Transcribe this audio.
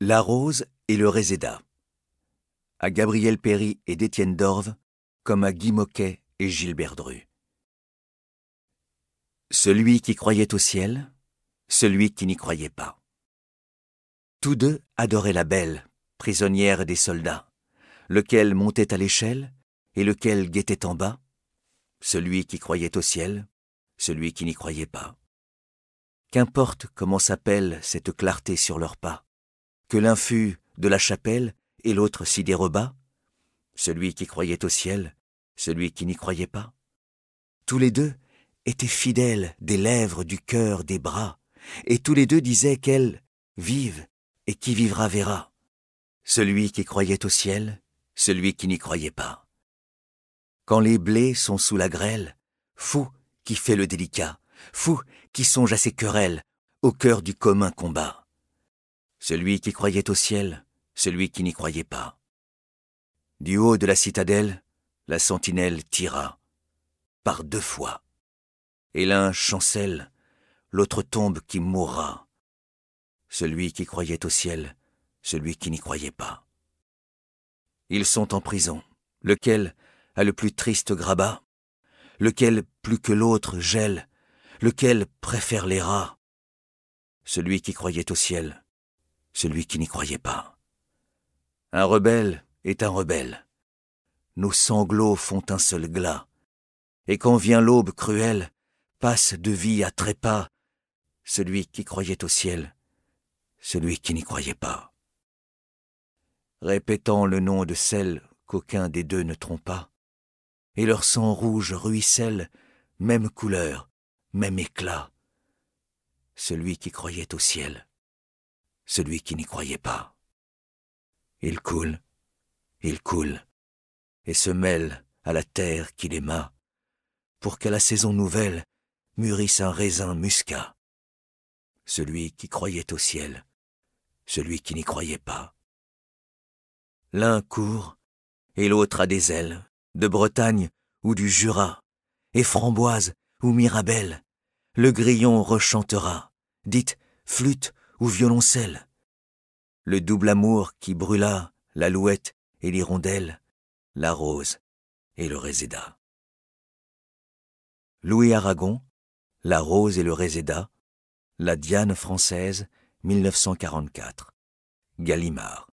La rose et le réséda. À Gabriel Péry et d'Étienne Dorve, comme à Guy Moquet et Gilbert Dru. Celui qui croyait au ciel, celui qui n'y croyait pas. Tous deux adoraient la belle, prisonnière des soldats, lequel montait à l'échelle et lequel guettait en bas, celui qui croyait au ciel, celui qui n'y croyait pas. Qu'importe comment s'appelle cette clarté sur leurs pas, que l'un fût de la chapelle et l'autre s'y déroba, celui qui croyait au ciel, celui qui n'y croyait pas. Tous les deux étaient fidèles des lèvres, du cœur, des bras, et tous les deux disaient qu'elle vive et qui vivra verra. Celui qui croyait au ciel, celui qui n'y croyait pas. Quand les blés sont sous la grêle, fou qui fait le délicat, fou qui songe à ses querelles, au cœur du commun combat. Celui qui croyait au ciel, celui qui n'y croyait pas. Du haut de la citadelle, la sentinelle tira, par deux fois. Et l'un chancelle, l'autre tombe qui mourra. Celui qui croyait au ciel, celui qui n'y croyait pas. Ils sont en prison, lequel a le plus triste grabat, lequel plus que l'autre gèle, lequel préfère les rats? Celui qui croyait au ciel, celui qui n'y croyait pas. Un rebelle est un rebelle. Nos sanglots font un seul glas, et quand vient l'aube cruelle, passe de vie à trépas celui qui croyait au ciel, celui qui n'y croyait pas. Répétant le nom de celle qu'aucun des deux ne trompa, et leur sang rouge ruisselle, même couleur, même éclat. Celui qui croyait au ciel, celui qui n'y croyait pas. Il coule, il coule, et se mêle à la terre qu'il aima, pour qu'à la saison nouvelle mûrisse un raisin muscat. Celui qui croyait au ciel, celui qui n'y croyait pas. L'un court, et l'autre a des ailes, de Bretagne ou du Jura, et framboise ou mirabelle, le grillon rechantera, dites flûte ou violoncelle. Le double amour qui brûla l'alouette et l'hirondelle, la rose et le réséda. Louis Aragon, La rose et le réséda, La Diane française, 1944. Gallimard.